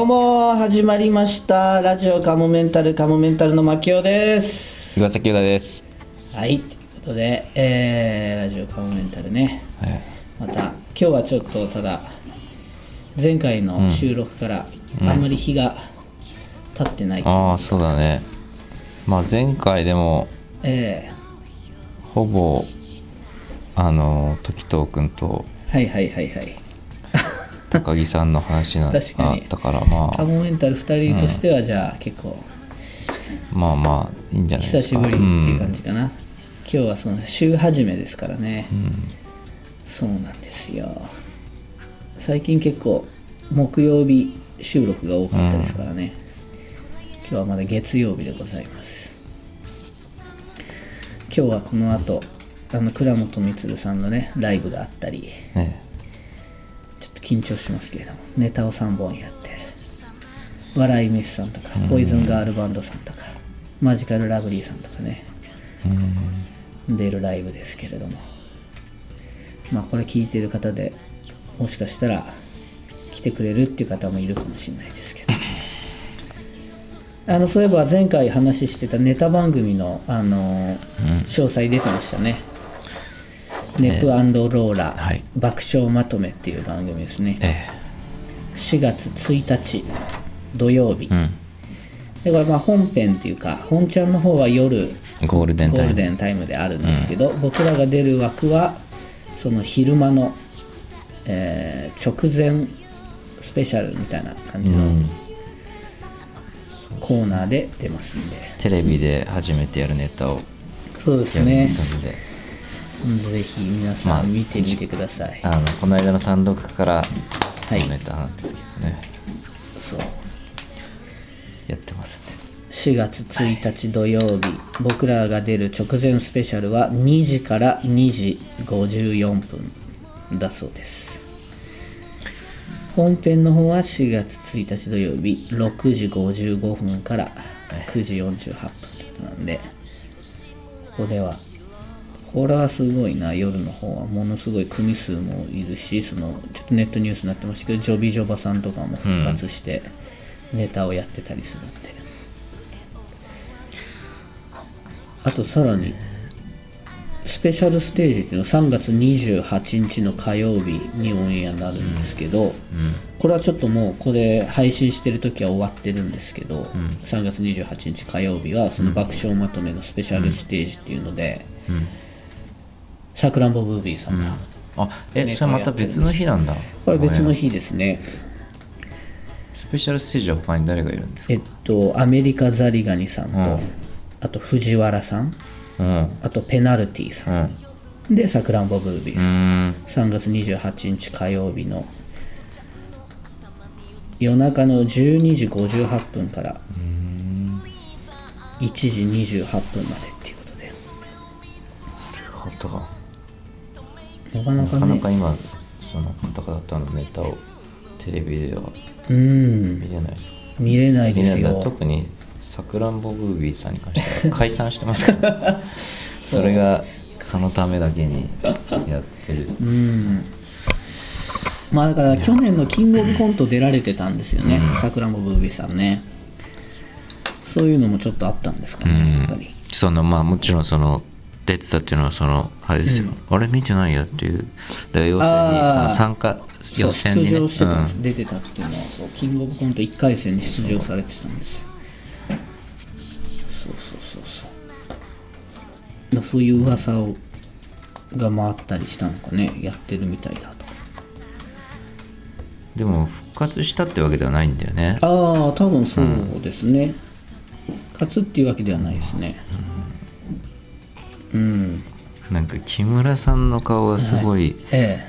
どうも始まりました。ラジオカモメンタルカモメンタルの牧雄です。岩崎優太です。はいということで、えーラジオカモメンタルね。はい。また今日はちょっとただ前回の収録からあんまり日が経ってない、ああ、そうだね。まあ前回でもえほぼあの時藤君とーはいはいはいはい高木さんの話が確かにあったからまカあモメンタル2人としてはじゃあ結構まあまあいいんじゃないですか。久しぶりっていう感じかな、今日はその週始めですからね、うん。そうなんですよ。最近結構木曜日収録が多かったですからね、今日はまだ月曜日でございます。今日はこの後あの倉本充さんのねライブがあったり。ねちょっと緊張しますけれどもネタを3本やって笑い飯さんとかポイズンガールバンドさんとかマジカルラブリーさんとかねうん。出るライブですけれどもまあこれ聞いてる方でもしかしたら来てくれるっていう方もいるかもしれないですけど。あのそういえば前回話してたネタ番組の、あの詳細出てましたねネプローラ、はい爆笑まとめっていう番組ですねえ4月1日土曜日、え。うん。でこれまあ本編っていうか本ちゃんの方は夜ゴールデンタイム。ゴールデンタイムであるんですけど、僕らが出る枠はその昼間の、えー直前スペシャルみたいな感じのうん。コーナーで出ますんで、テレビで初めてやるネタをそうですねぜひ皆さまあん見てみてください、あのこの間の単独からはい。のネタなんですけどね、そう。やってますね。4月1日土曜日僕らが出る直前スペシャルは2時から2時54分だそうです。本編の方は4月1日土曜日6時55分から9時48分なんでここではこれはすごいな。夜の方はものすごい組数もいるしそのちょっとネットニュースになってましたけどジョビジョバさんとかも復活してネタをやってたりするんで、あとさらにスペシャルステージっていうのは3月28日の火曜日にオンエアになるんですけど、これはちょっともうこれ配信してる時は終わってるんですけど、3月28日火曜日はその爆笑まとめのスペシャルステージっていうのでさくらんぼブービーさんが、あ、え、それまた別の日なんだ。これ別の日ですねスペシャルステージは他に誰がいるんですか？えっとアメリカザリガニさんと、うんあと藤原さんうん。あとペナルティさん、うん。でさくらんぼブービーうさん、ん。3月28日火曜日の夜中の12時58分から1時28分までっていうことでなるほど。なかなかなかなかね今、その方々のネタをテレビではうん見れないです。見れない見れない。ですよ特にさくらんぼブービーさんに関しては解散してますから、それがそのためだけにやってる。うん。まあだから去年のキングオブコント出られてたんですよねさくらんぼブービーさんね。そういうのもちょっとあったんですかね、やっぱり。そのまあもちろんその出てたっていうのはそのあれですよ、あれ見てないよっていう。だから要するにその参加予選にね。出場してたうん。出てたっていうのはそうキングオブコント1回戦に出場されてたんですよ。そうそうそうそう。だそういう噂をが回ったりしたのかね。やってるみたいだと。でも復活したってわけではないんだよね。ああ多分そうですね、勝つっていうわけではないですね。うん、なんか木村さんの顔がすごい、え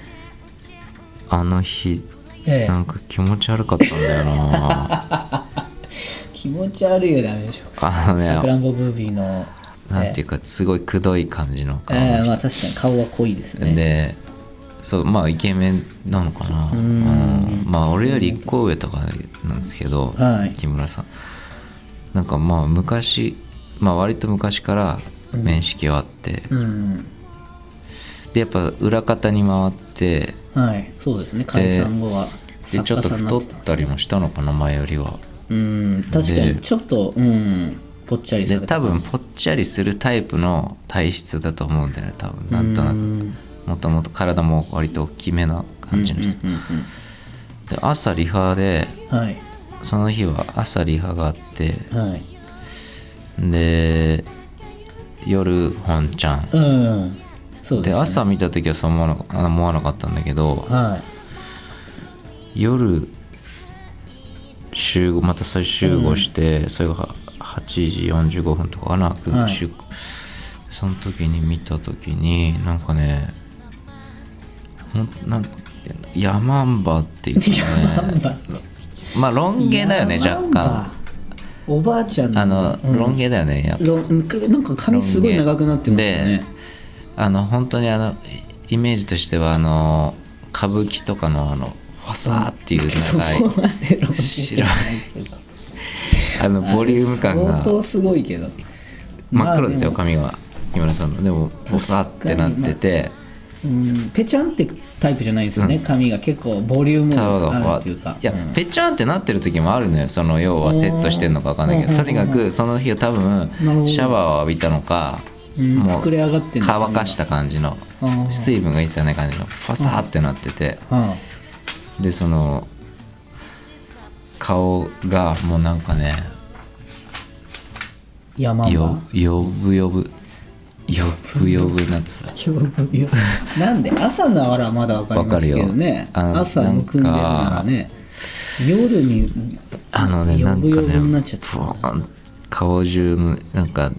あの日ええ。えなんか気持ち悪かったんだよな。気持ち悪いよダメでしょ。あのねさくらんぼブービーの。なんていうかすごいくどい感じの顔ええ。の人まあ確かに顔は濃いですね。でそうまあイケメンなのかな。うん。まあ俺より一個上とかなんですけど、はい。木村さん。なんかまあ昔まあ割と昔から面識はあって、うん。でやっぱ裏方に回ってはい。そうですね。解散後はでちょっと太ってたりもしたのかな前よりは。うん。確かでにちょっとうん。ぽっちゃりさで多分ぽっちゃりするタイプの体質だと思うんだよね多分。なんとなく。うん。もともと体も割と大きめな感じの人、で朝リハでうんはい。その日は朝リハがあってはい。で夜本ちゃん。うん。そうです、ね、で朝見た時はそう思わなあ思わなかったんだけどはい。夜集合またそれ集合して、それが8時45分とかかな、はい。集その時に見た時になんかねほんなんてヤマンバっていうかね。まあロン毛だよね若干おばあちゃん。あの、うん。ロン毛だよねやっぱ。ロンなんか髪すごい長くなってますよね。であの本当にあのイメージとしてはあの歌舞伎とかのあのファサーっていうそ長い白いあのボリューム感が。相当すごいけど。真っ黒ですよまあ髪が木村さんの。でもファサーってなっててうん。ペチャンってタイプじゃないんですよね、うん。髪が結構ボリュームそうあるっていうか。いや、うん。ぺちゃんってなってる時もあるのよ。その要はセットしてんのか分かんないけうんどとにかくその日は多分シャワーを浴びたのかうん。もう乾かした感じの水分が一切ない感じのファサーってなってて。はでその顔がもうなんかねあ、山よ場よぶよぶよぶよぶなってぶよ なんで朝ならまだわかりますけどね。朝むくんでるならね夜にあのねなんかね顔中のなんか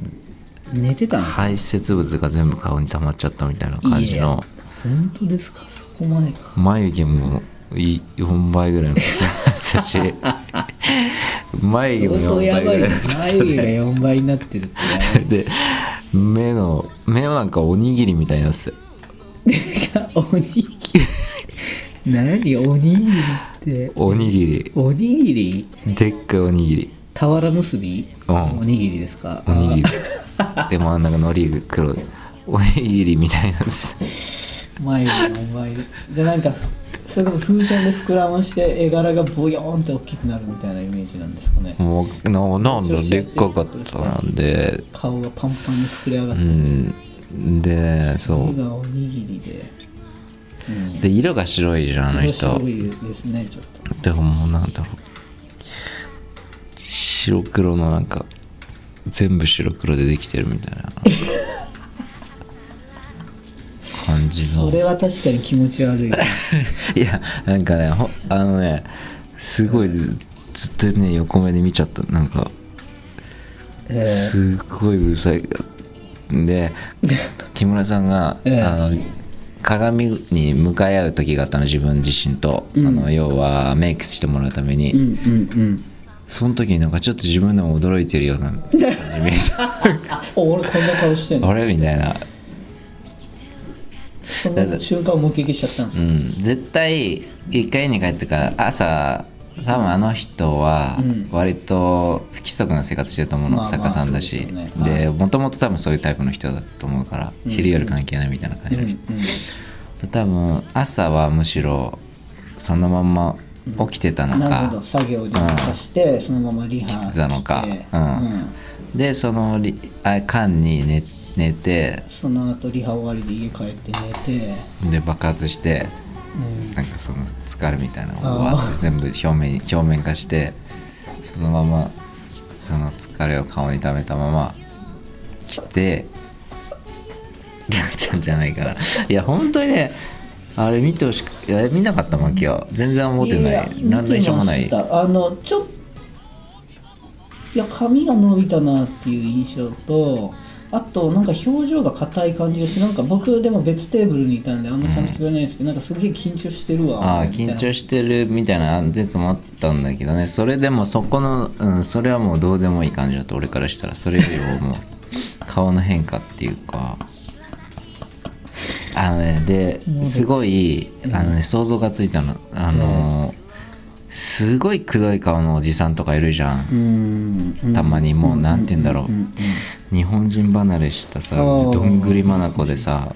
寝てたの排泄物が全部顔に溜まっちゃったみたいな感じの。本当ですか？そこまでか。眉毛もい4倍ぐらいの 眉毛も相当4やばいね倍ぐらいの眉毛が4倍になってるって。で目の目なんかおにぎりみたいになってたよおにぎり？何？おにぎりって？おにぎり。おにぎり？でっかいおにぎり。俵結び、うん。おにぎりですか？おにぎり。で真ん中のりが黒い。おにぎりみたいなんです眉毛4倍でじゃあなんかそれこそ風船で膨らまして絵柄がボヨーンって大きくなるみたいなイメージなんですかね。もうななんだでっかかったな。んで顔がパンパンに膨れ上がうって。ん。でそう。目がおにぎりで、うん、で色が白いじゃんあの人白いですねちょっと。でももうなんだろう。白黒のなんか全部白黒でできてるみたいな 感じの。それは確かに気持ち悪い。いやなんかねほあのねすごいずずっとね横目で見ちゃった。なんかえすごいうるさい。で 木村さんが、ええ。あの鏡に向かい合う時があったの自分自身と。その、要はメイクしてもらうために、ー、うんうんうん。その時になんかちょっと自分でも驚いてるような感じ見えた。お俺こんな顔してんの。あれみたいなその瞬間を目撃しちゃったんですよ、うん。絶対一回家に帰ってから朝多分あの人はうん。割と不規則な生活してると思うの、まあまあ作家さんだし。でもともと多分そういうタイプの人だと思うから、うん。昼夜関係ないみたいな感じの人、うんうん。で多分朝はむしろそのまんま起きてたのか。なるほど、作業に任して、そのままリハして。てたのか。うん。うん。でそのりあ間に寝寝て。その後リハ終わりで家帰って寝て、で爆発してうん。なんかその疲れみたいなのをわー。って全部表面に表面化してそのままその疲れを顔に溜めたまま来てだったんじゃないかな。いや本当にねあれ見てほしくいや見なかったもん今日全然思ってない。や何の印象もない。あのちょっいや髪が伸びたなっていう印象とあとなんか表情が硬い感じがしてなんか僕でも別テーブルにいたんであんまちゃんと聞こえないですけど、なんかすげえ緊張してるわああみたいな。緊張してるみたいな説もあったんだけどね。それでもそこの、うん、それはもうどうでもいい感じだと俺からしたら。それよりももう顔の変化っていうか。あのねですごいあのね想像がついたの。あのすごいくどい顔のおじさんとかいるじゃん。うん。たまにもうなんて言うんだろう。うん日本人離れしたさどんぐりまなこでさ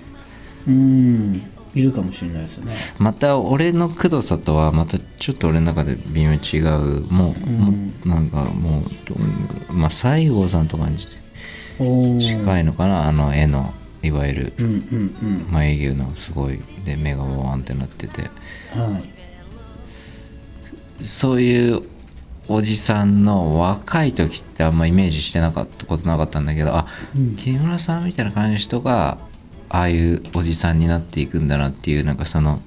うん。いるかもしれないですね。また俺のくどさとはまたちょっと俺の中で微妙に違う。もう,、もうなんかもうまあ西郷さんとかに近いのかな？あの絵のいわゆる眉毛のすごい。で目がボワンってなってて。うんはい。そういうおじさんの若い時ってあんまイメージしてなかったことなかったんだけどあ、うん。木村さんみたいな感じの人がああいうおじさんになっていくんだなっていうなんかその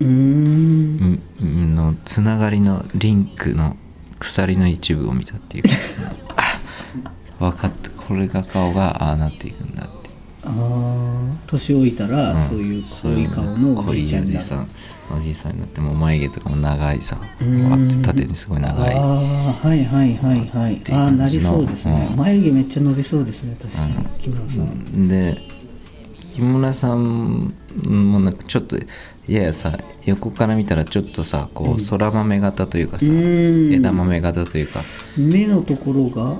うーん。んのつながりのリンクの鎖の一部を見たっていう。分かった。これが顔がああなっていくんだってああ年老いたら、ん。そういう濃い顔のおじいちゃんになる濃いおじさんおじいさんになってもう眉毛とかも長いさうん。わって縦にすごい長い。ああはいはいはいはい。ああなりそうですね、うん。眉毛めっちゃ伸びそうですね確かに、うん。木村さん、で木村さんもなんかちょっとややさ横から見たらちょっとさこう空豆型というかさ、うん。枝豆型というか。目のところが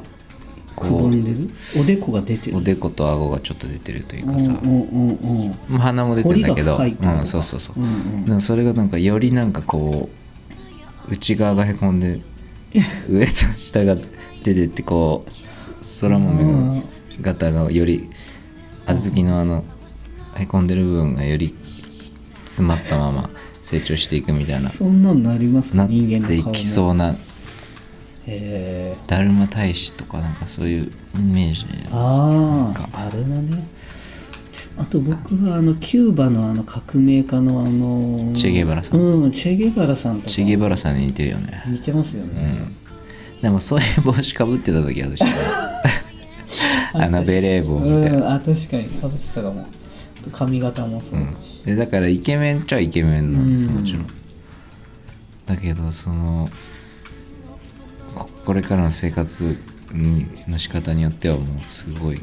くぼんでるおでこが出てる。おでこと顎がちょっと出てるというかさ、うんうんうんうん。まあ鼻も出てるんだけど。うん、そうそうそう、うんうん。でもそれがなんかよりなんかこう内側がへこんで 上と下が出てってこう空豆の型がより小豆のあのへこんでる部分がより詰まったまま成長していくみたいな。そんなんなりますなっか？人間のてい顔もきそうなへえだるま大使とかなんかそういうイメージ。あか。ああれだね。あと僕はあのキューバのあの革命家のあのチェゲバラさん。うんチェゲバラさんとか。チゲバラさんに似てるよね。似てますよね、でもそういう帽子かぶってた時はどうしたあのベレー帽みたいな。うんあ確かにかぶってたかも。髪型もそうだし、でだからイケメンっちゃイケメンなんですうん。もちろん。だけどそのここれからの生活の仕方によってはもうすごい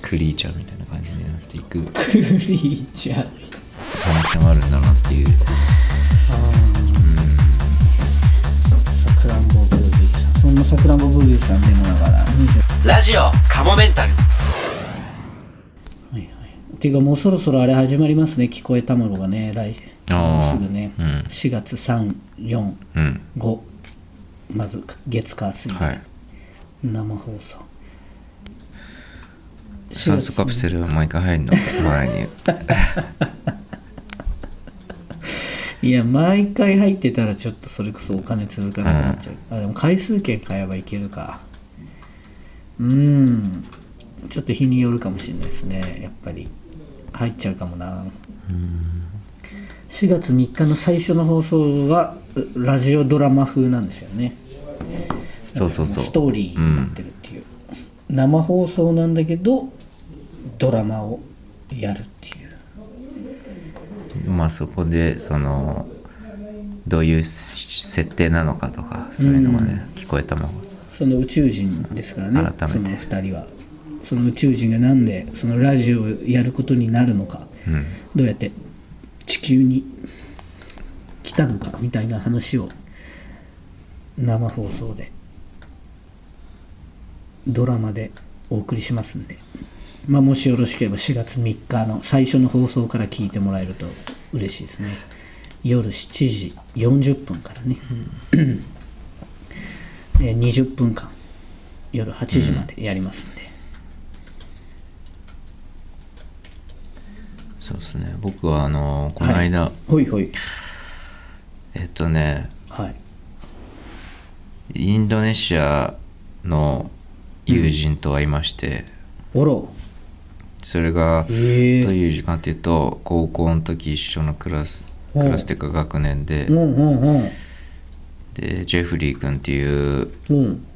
クリーチャーみたいな感じになっていく。クリーチャー可能性もある。ん。だなっていう。さくらんぼブービーさんそんなさくらんぼブービーさんでもだから20ラジオカモメンタルはいはい。てい。うかもうそろそろあれ始まりますね聞こえ卵がね来すぐね、うん4月345うんまず月火水、はい。生放送。酸素カプセルは毎回入るの？前に。いや毎回入ってたらちょっとそれこそお金続かなくなっちゃう、あでも回数券買えばいけるか。うん。ちょっと日によるかもしれないですね。やっぱり。入っちゃうかもな。4月3日の最初の放送はうラジオドラマ風なんですよねそうそうそう。ストーリーになってるっていう、生放送なんだけどドラマをやるっていう。まあそこでそのどういう設定なのかとかそういうのがね、聞こえたもんその宇宙人ですからね。改めて。その2人は。その宇宙人がなんでそのラジオをやることになるのか。うん。どうやって地球に来たのかみたいな話を生放送でドラマでお送りしますんで、まあ、もしよろしければ4月3日の最初の放送から聞いてもらえると嬉しいですね。夜7時40分からね、えー20分間。夜8時までやりますんで、そうですね。僕はあのこの間、ほいほい。えっとねはいインドネシアの友人と会いまして、それがどうええいう時間っていうと高校の時一緒のクラスクラスっていうか学年ででジェフリー君っていううん。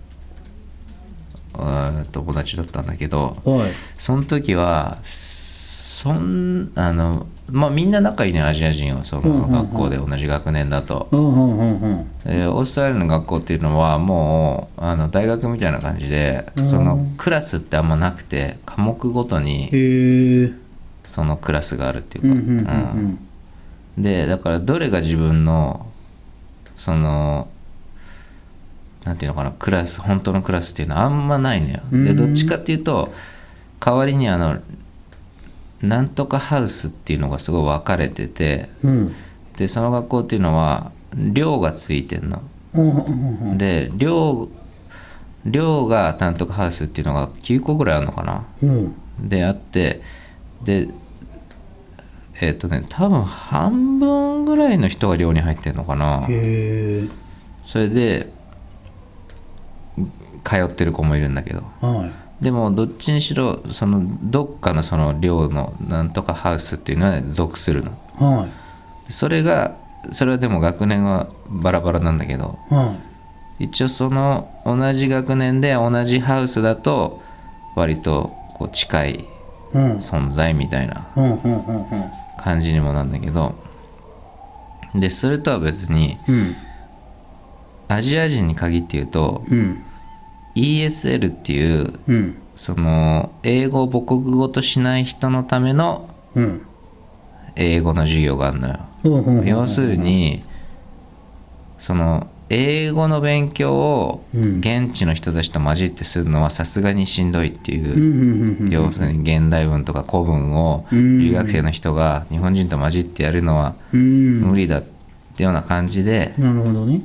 あー友達だったんだけどはい。その時はそんあのまあみんな仲いいねアジア人は。その学校で同じ学年だと、うんうんうんうん。でオーストラリアの学校っていうのはもうあの大学みたいな感じでうん。そのクラスってあんまなくて科目ごとにそのクラスがあるっていうか、うんでだからどれが自分のそのなんていうのかなクラス本当のクラスっていうのはあんまないのよ。うん。でどっちかっていうと代わりにあのなんとかハウスっていうのがすごい分かれててうん。でその学校っていうのは寮がついてんの。で寮寮がなんとかハウスっていうのが9個ぐらいあるのかな。うん。であってでえっ、とね多分半分ぐらいの人が寮に入ってんのかな。それで通ってる子もいるんだけど。はいでもどっちにしろそのどっかのその寮のなんとかハウスっていうのは属するの。はい。それがそれはでも学年はバラバラなんだけどは一応その同じ学年で同じハウスだと割とこう近い存在みたいな感じにもなんだけどでそれとは別にうん。アジア人に限って言うとうん ESL っていううん。その英語を母国語としない人のためのうん。英語の授業があるのよ。うん要するにその英語の勉強をうん。現地の人たちと混じってするのはさすがにしんどいっていう要するに現代文とか古文をうん。留学生の人が日本人と混じってやるのはうん。無理だってような感じでなるほどね。で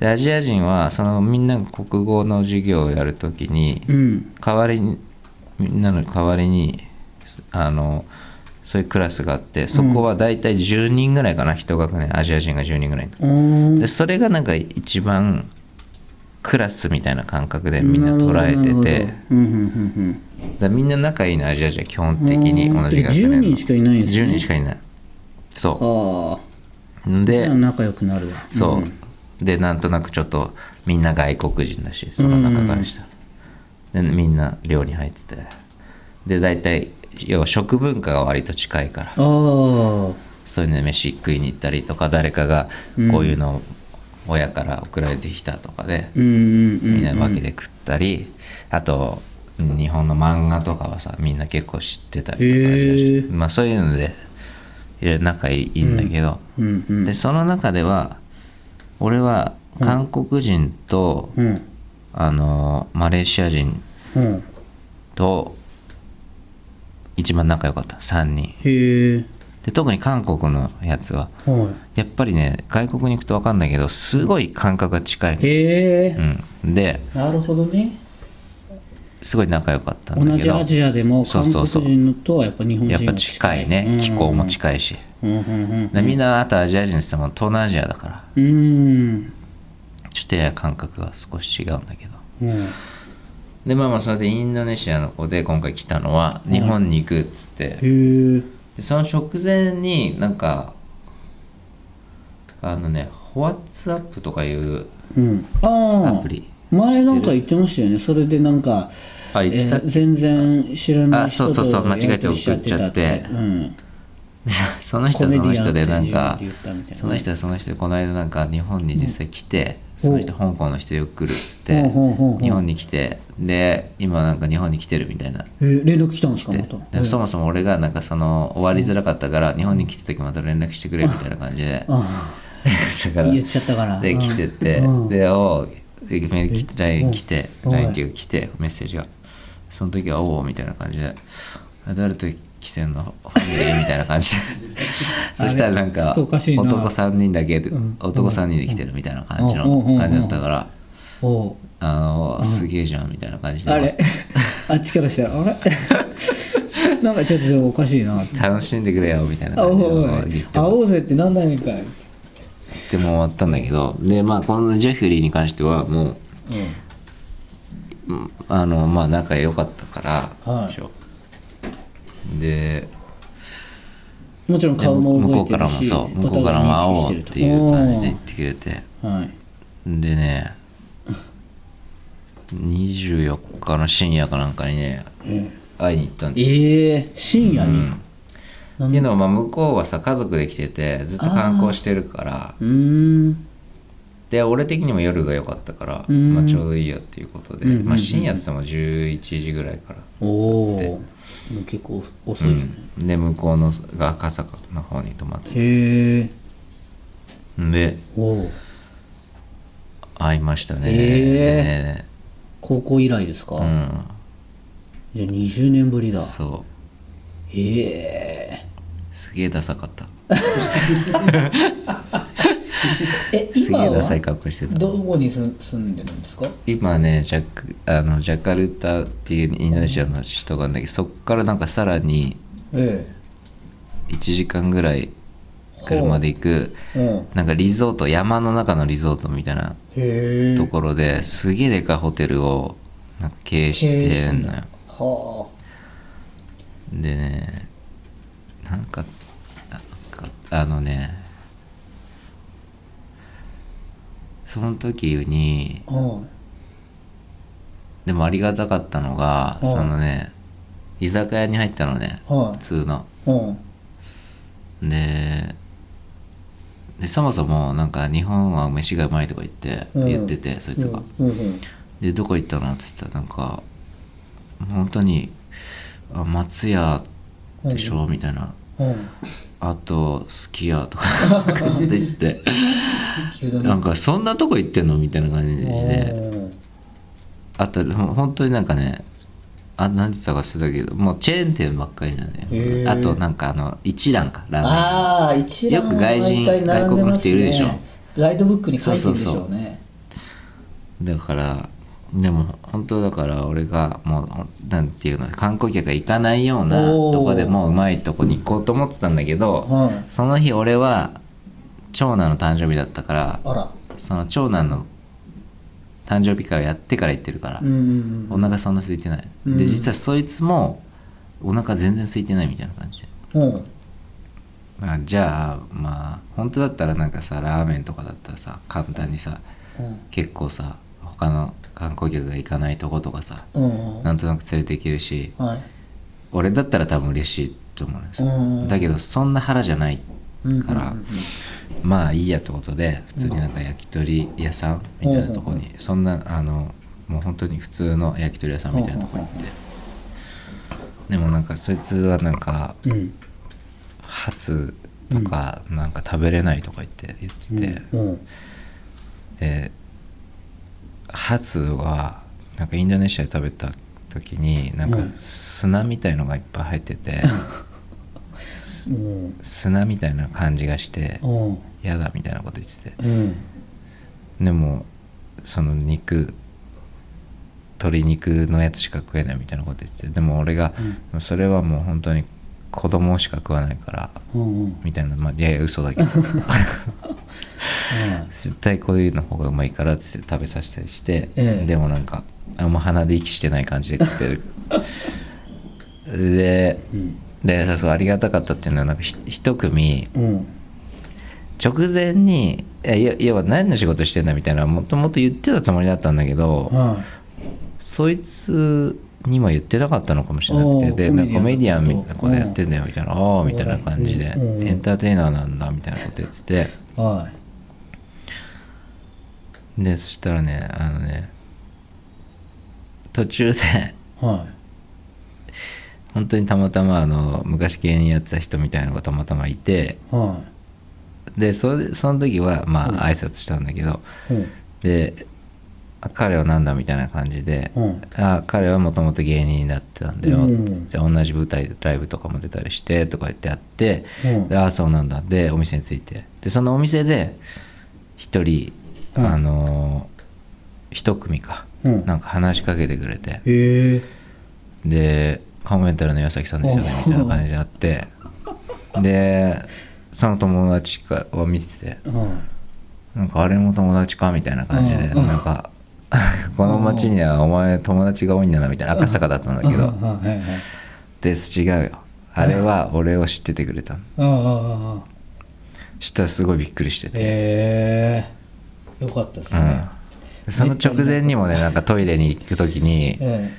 アジア人はそのみんなが国語の授業をやるときにうん。代わりにみんなの代わりにあのそういうクラスがあってそこは大体10人ぐらいかな一学年。アジア人が10人ぐらい。でそれがなんか一番クラスみたいな感覚でみんな捉えてて。だみんな仲いいのアジア人は基本的に同じ学え10年の人しかいないんですね。10人しかいない。そあ。うで仲良くなるわ。そう、んでなんとなくちょっとみんな外国人だしその中からしたら、でみんな寮に入ってて。で大体要は食文化が割と近いから。そういうので飯食いに行ったりとか誰かがうん。こういうのを親から送られてきたとかで、みんなで分けて食ったり、あと日本の漫画とかはさみんな結構知ってたりとかへえまあそういうのでいろいろ仲いいんだけど、でその中では俺は韓国人と、うん。あのマレーシア人うん。と一番仲良かった。3人。で特に韓国のやつははやっぱりね外国に行くと分かんないけどすごい感覚が近いへえうん、でなるほどね。すごい仲良かったんだけど。同じアジアでも韓国人のとはやっぱ日本人がやっぱ近いね。気候も近いし、うんでみんなあとアジア人って言っても東南アジアだから。うん。ちょっとやや感覚が少し違うんだけど。うん。でまあまあそれでインドネシアの子で今回来たのは日本に行くっつって、へえ。でその直前になんかあのね「ホワッツアップとかいううん。アプリ。前なんか言ってましたよね。それでなんかあ言った。えー全然知らない人あそうそうそうと間違えて送っちゃって。うん、その人はその人でなんかその人はその人でこの間なんか日本に実際来て、その人香港の人よく来るっつって、日本に来てで今なんか日本に来てるみたいな。えー連絡来たんですかでまた？でそもそも俺がなんかその終わりづらかったから日本に来た時また連絡してくれみたいな感じで。あ だからあ言っちゃったから。で来ててうん。でお LINE 来てうん LINE っていうか来てメッセージが。その時はおおみたいな感じで。あ誰と来てんのファミリーみたいな感じ。で そしたらなんか男3人だけでうん。男3人で来てるみたいな感じの感じだったから。あのすげえじゃんみたいな感じで。あれ あっちからしたらあれ？なんかちょっとでもおかしいな。楽しんでくれよみたいなあ感じで会おうぜってなんないんかい。でも終わったんだけど。でまあこのジェフリーに関してはもううん。あのまあ仲良かったから、はいでもちろんで顔も向こう覚えてるしからもそう向こうからも会おうっていう感じで言ってくれて。はいでね24日の深夜かなんかにねえ会いに行ったんですええ。深夜に、うん。っていうのはまあ向こうはさ家族で来ててずっと観光してるから。うーん。で俺的にも夜が良かったから、うん。まあ、ちょうどいいやっていうことで、うんうんうん。まあ、深夜って言っても11時ぐらいから、おお結構遅いじゃない、うん。で向こうのが赤坂の方に泊まってへえ。で会いましたね,、へね高校以来ですか、うん。じゃあ20年ぶりだ。そえ。すげえダサかった ええすげ今はえダサい格好してたどこに住住んでるんですか？今ねジャクあのジャカルタっていうインドネシアの首都があるんだけどそっからなんかさらにえ1時間ぐらい車で行くえう。ん。なんかリゾート山の中のリゾートみたいなところですげえでかいホテルをな経営してんのよ。はでねなんかあのねその時にでもありがたかったのがうんそのね居酒屋に入ったのね普通の。ででそもそもなんか日本は飯がうまいとか言ってうん。言ってて、そいつが、でどこ行ったのって言ったらなんか本当にあ松屋でしょ、みたいな。うんあとすき家とか って言ってなんかそんなとこ行ってんのみたいな感じで。あとほ本当になんかねあ何て言ったか忘れたけどもうチェーン店ばっかりなんだよ。あとなんかあの一蘭かラーメン。ああ一覧よく外人ね。外国の人いるでしょ。ガイドブックに書いてるでしょうね。だからでも本当だから俺がもうなんていうの観光客が行かないようなとこでもうまいとこに行こうと思ってたんだけどはい。その日俺は長男の誕生日だったからあら。その長男の誕生日会をやってから行ってるから、うんうんお腹そんな空いてない、うん。で実はそいつもお腹全然空いてないみたいな感じで。う。んまあじゃあまあ本当だったらなんかさラーメンとかだったらさ簡単にさうん。結構さ他の観光客が行かないとことかさうん。なんとなく連れて行けるしはい。俺だったら多分嬉しいと思うんですよ、うん。だけどそんな腹じゃないうんからうんまあいいやってことで普通になんか焼き鳥屋さんみたいなとこにそんなあのもう本当に普通の焼き鳥屋さんみたいなとこ行って。でもなんかそいつはなんかうん。うんハツとかなんか食べれないとか言って言ってて、うん。でハツはなんかインドネシアで食べた時になんかうん。砂みたいのがいっぱい入ってて、すうん。砂みたいな感じがしてうん。嫌だみたいなこと言ってて。うん。でもその肉鶏肉のやつしか食えないみたいなこと言っててでも俺が、それはもう本当に子供しか食わないからうんうん。みたいなまあいやいや嘘だけど。絶対こういうの方がうまいからっつって食べさせたりして、ええ。でもなんかあんま鼻で息してない感じで食ってる。でうん。でそうありがたかったっていうのはなんかひ一組うん。直前にいや何の仕事してんだみたいなもともと言ってたつもりだったんだけどはそいつにも言ってなかったのかもしれなくてでココメディアンみたいなことやってんだよみたいなああみたいな感じで。うんエンターテイナーなんだみたいなこと言ってて。でそしたらねあのね途中で本当にたまたまあの昔芸人やってた人みたいなのがたまたまいてでそれその時はまうん。あ挨拶したんだけど、であ彼はなんだみたいな感じで、うん。あ彼はもともと芸人になってたんだよ、うん。じゃあ同じ舞台ライブとかも出たりしてとか言ってあって、うん。でああそうなんだ。でお店に着いて。でそのお店で一人、うん。あのー一組か、うん。なんか話しかけてくれて。へえ。でカモメンタルの岩崎さんですよねみたいな感じであって。でその友達かを見ててはなんかあれも友達かみたいな感じでうん。なんか この町にはお前友達が多いんだなみたいな赤坂だったんだけど。で違うよ。あれは俺を知っててくれたしたらすごいびっくりしてて、へえ。よかったですうん。その直前にもねなんかトイレに行く時に え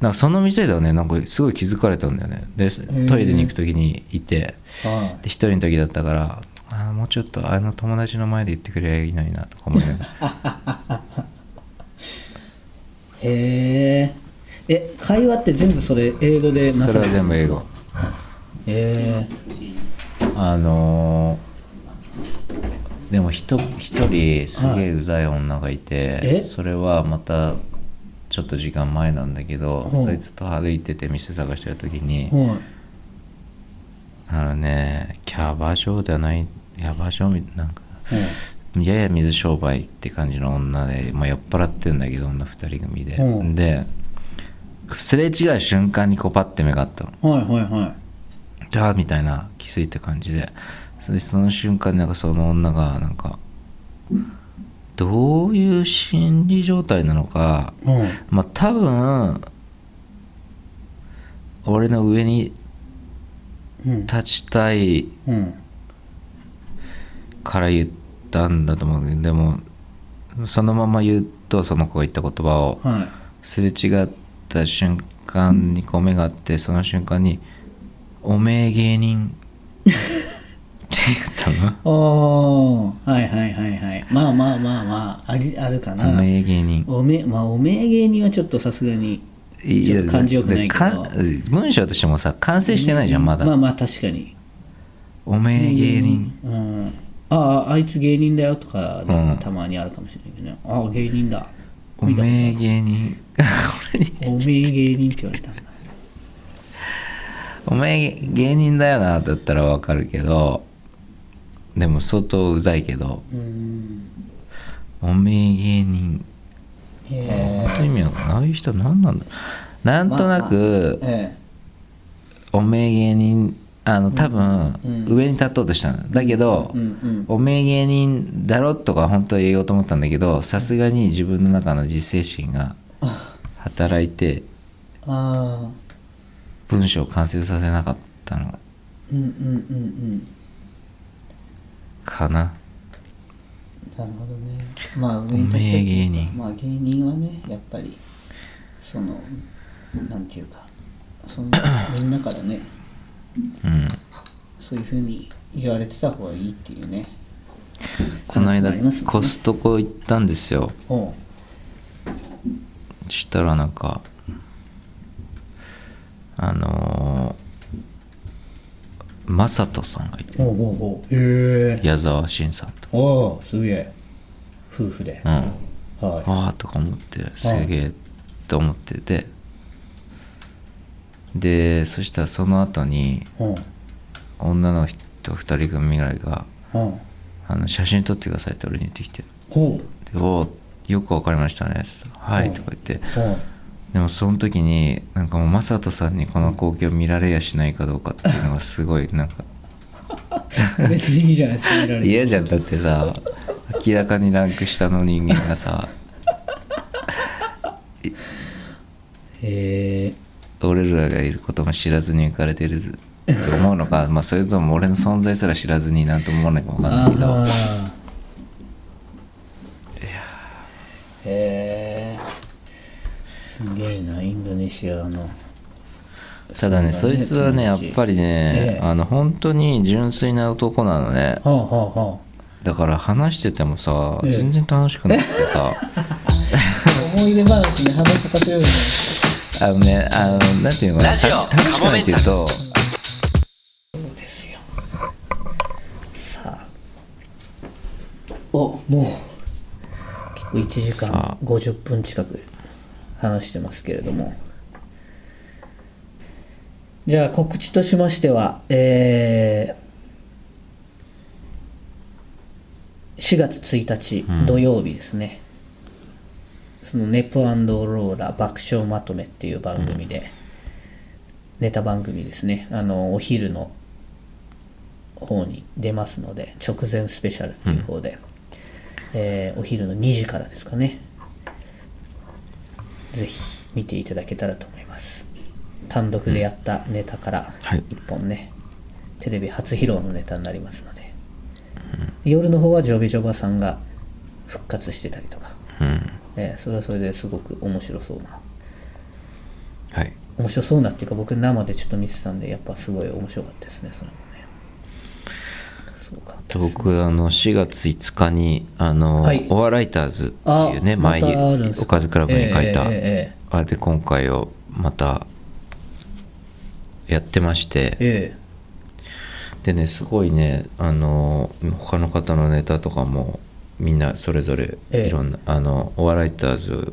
なんかその店ではねなんかすごい気づかれたんだよね。でトイレに行く時にいてえはで一人の時だったからあーもうちょっとあの友達の前で言ってくれりゃいいのになとか思いながら。い へええ会話って全部それ英語でなさそれは全部英語。へあのーでも一一人すげえうざい女がいて、え？それはまたちょっと時間前なんだけど、う。んそいつと歩いてて店探してる時にえ、はいあのねキャバ嬢ではないキャバ嬢みなんかやや水商売って感じの女で、まあ、酔っ払ってんだけど女二人組で、うん。ですれ違う瞬間にこうパッて目があったの。うんはいはいはい。じゃあみたいな気づいた感じで。それでその瞬間になんかその女がなんかどういう心理状態なのかうん。まあ多分俺の上にうん。立ちたいうん。から言ったんだと思うけどでもそのまま言うとその子が言った言葉をはい。すれ違った瞬間にこう目があってその瞬間に「おめえ芸人」って言ったの？おー。はいはいはいはい。まあまあまあまあありあるかおな。めえ芸人。おめまあおめえ芸人はちょっとさすがにいちょっと感じよくないけど。文章としてもさ完成してないじゃんまだ、まあまあ確かに。おめえ芸人。うんあああいつ芸人だよとかたまにあるかもしれないけどね、ああ芸人だ。おめえ芸人。俺 におめえ芸人って言われたんだ。おめえ芸人だよなだったらわかるけどでも相当うざいけどうん。おめえ芸人。へ本当に意味わかんない。ああいう人何なんだ。なんとなくええ。おめえ芸人あの多分うん上に立とうとしたの。だけどおめえ芸人だろとか本当は言おうと思ったんだけどさすがに自分の中の自制心が 働いて文章を完成させなかったの。うんうんうんうん。かな。なるほどね。まあ上に立ち芸人。まあ芸人はねやっぱりそのなんていうかそんな みんなからねうん。そういうふうに言われてた方がいいっていうね。この間ね。コストコ行ったんですよ。そしたらなんかあのー、マサトさんがいて。おうおうおう。へえ。矢沢慎さんとおおすげえ。夫婦で、うん。はああとか思ってすげえと思っててでそしたらその後に女の人2人組ぐらいがうん。あの写真撮ってくださいって俺に言ってきて。おーよくわかりましたね。はいうん。とか言って。でもその時になんかもう雅人さんにこの光景を見られやしないかどうかっていうのがすごいなんか。別にいいじゃないですか見られて。嫌じゃん。だってさ明らかにランク下の人間がさ。へえ俺らがいることも知らずに浮かれてると思うのか、まあ、それとも俺の存在すら知らずになんとも思わないかもわかんないけど。あー。へえすげえなインドネシアの。ただねそいつはねやっぱりりね、ええ。あの本当に純粋な男なのね。はあはあはだから話しててもさ、ええ。全然楽しくなくてさ。あ 思い出話に話しかけようよあのねあのなんていうのかな楽しくないっていうとそうですよ。さあおもう結構1時さ間あ50分近く話してますけれども。じゃあ告知としましてはえー4月1日うん。土曜日ですね、そのネプローラ爆笑まとめっていう番組で、ネタ番組ですね。あのお昼の方に出ますので直前スペシャルっていう方で、えーお昼の2時からですかね。ぜひ見ていただけたらと思います。単独でやったネタからはい。1本ね、テレビ初披露のネタになりますので、夜の方はジョビジョバさんが復活してたりとか、うんえーそれはそれですごく面白そうな。はい。面白そうなっていうか僕生でちょっと見てたんでやっぱすごい面白かったですねそれもね。そうかと僕あの4月5日にあの、はい。オアライターズっていうね前におかずクラブに書いた、ええええあで今回をまたやってまして。ええ。でねすごいねあの他の方のネタとかもみんなそれぞれええ。いろんな、あのオアライターズ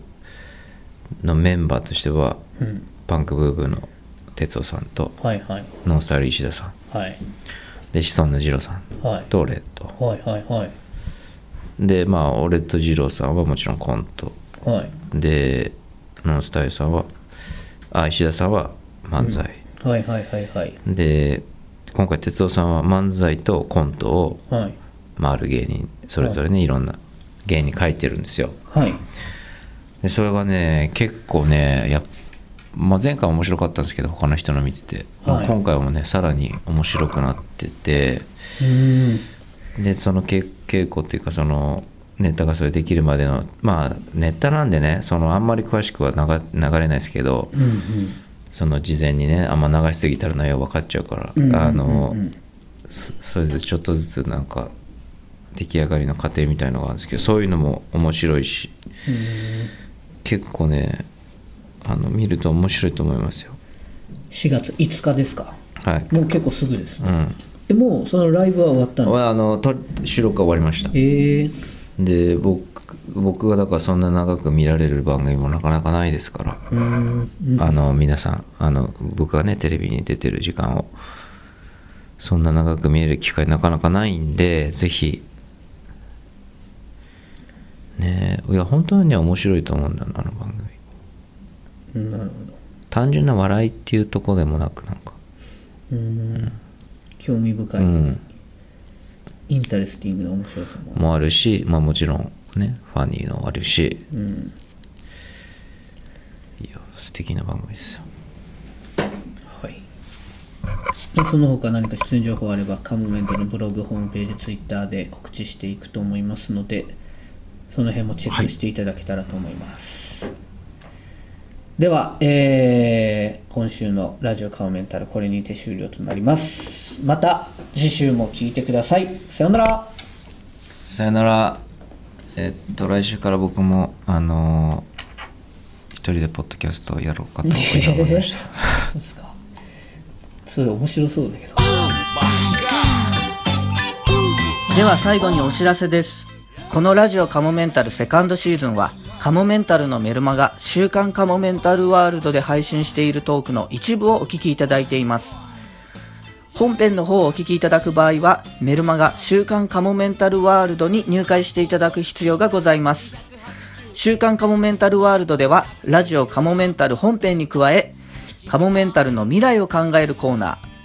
のメンバーとしてはえうん。パンクブーブーの哲夫さんとはいはい。ノンスタイル石田さん。はい。でシソンヌ二郎さん。はい。と俺とはいはいはい。でまあ俺と二郎さんはもちろんコント。はい。でノンスタイルさんはあ石田さんは漫才、はいはいはいはい。で今回哲夫さんは漫才とコントをはい回る芸人それぞれね、い、ろんな芸人書いてるんですよ。はい。でそれがね結構ねやっまあ、前回面白かったんですけど他の人の見てて、はい。今回もねさらに面白くなってて。うーん。でその稽稽古っていうかそのネタがそれできるまでのまあネタなんでねそのあんまり詳しくは流流れないですけどうんうん。その事前にねあんま流しすぎたら内容分かっちゃうから、あのそそれでちょっとずつなんか出来上がりの過程みたいのがあるんですけどそういうのも面白いし結構ねあの見ると面白いと思いますよ。4月5日ですか？はい。もう結構すぐですね、うん。でもうそのライブは終わったんですか？あのと収録が終わりました。ええで僕僕がだからそんな長く見られる番組もなかなかないですから、うーんうん。あの皆さんあの僕がねテレビに出てる時間をそんな長く見れる機会なかなかないんでぜひね。えいや本当に面白いと思うんだよなあの番組。うんなるほど。単純な笑いっていうところでもなくなんか。うーん。興味深い、うん。 interesting な面白さも。もあるしまあもちろんね funny のもあるし。うん。いや素敵な番組ですよ。はい。でその他何か出演情報あればかもめんたるのブログホームページツイッターで告知していくと思いますのでその辺もチェックしていただけたらと思います、では、えー今週のラジオカモメンタルこれにて終了となります。また次週も聞いてください。さようなら。さよなら。えっと来週から僕もあのー一人でポッドキャストをやろうかと思いました。そうですか。それ面白そうだけど。では最後にお知らせですこのラジオカモメンタルセカンドシーズンはカモメンタルのメルマガ週刊カモメンタルワールドで配信しているトークの一部をお聞きいただいています。本編の方をお聞きいただく場合はメルマガ週刊カモメンタルワールドに入会していただく必要がございます。週刊カモメンタルワールドではラジオカモメンタル本編に加えカモメンタルの未来を考えるコーナー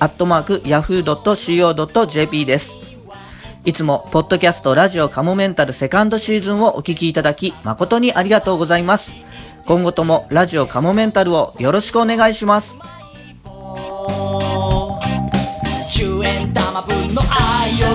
アットマーク yahoo.co.jp です。いつもポッドキャストラジオカモメンタルセカンドシーズンをお聞きいただき誠にありがとうございます。今後ともラジオカモメンタルをよろしくお願いします。10円玉分の愛を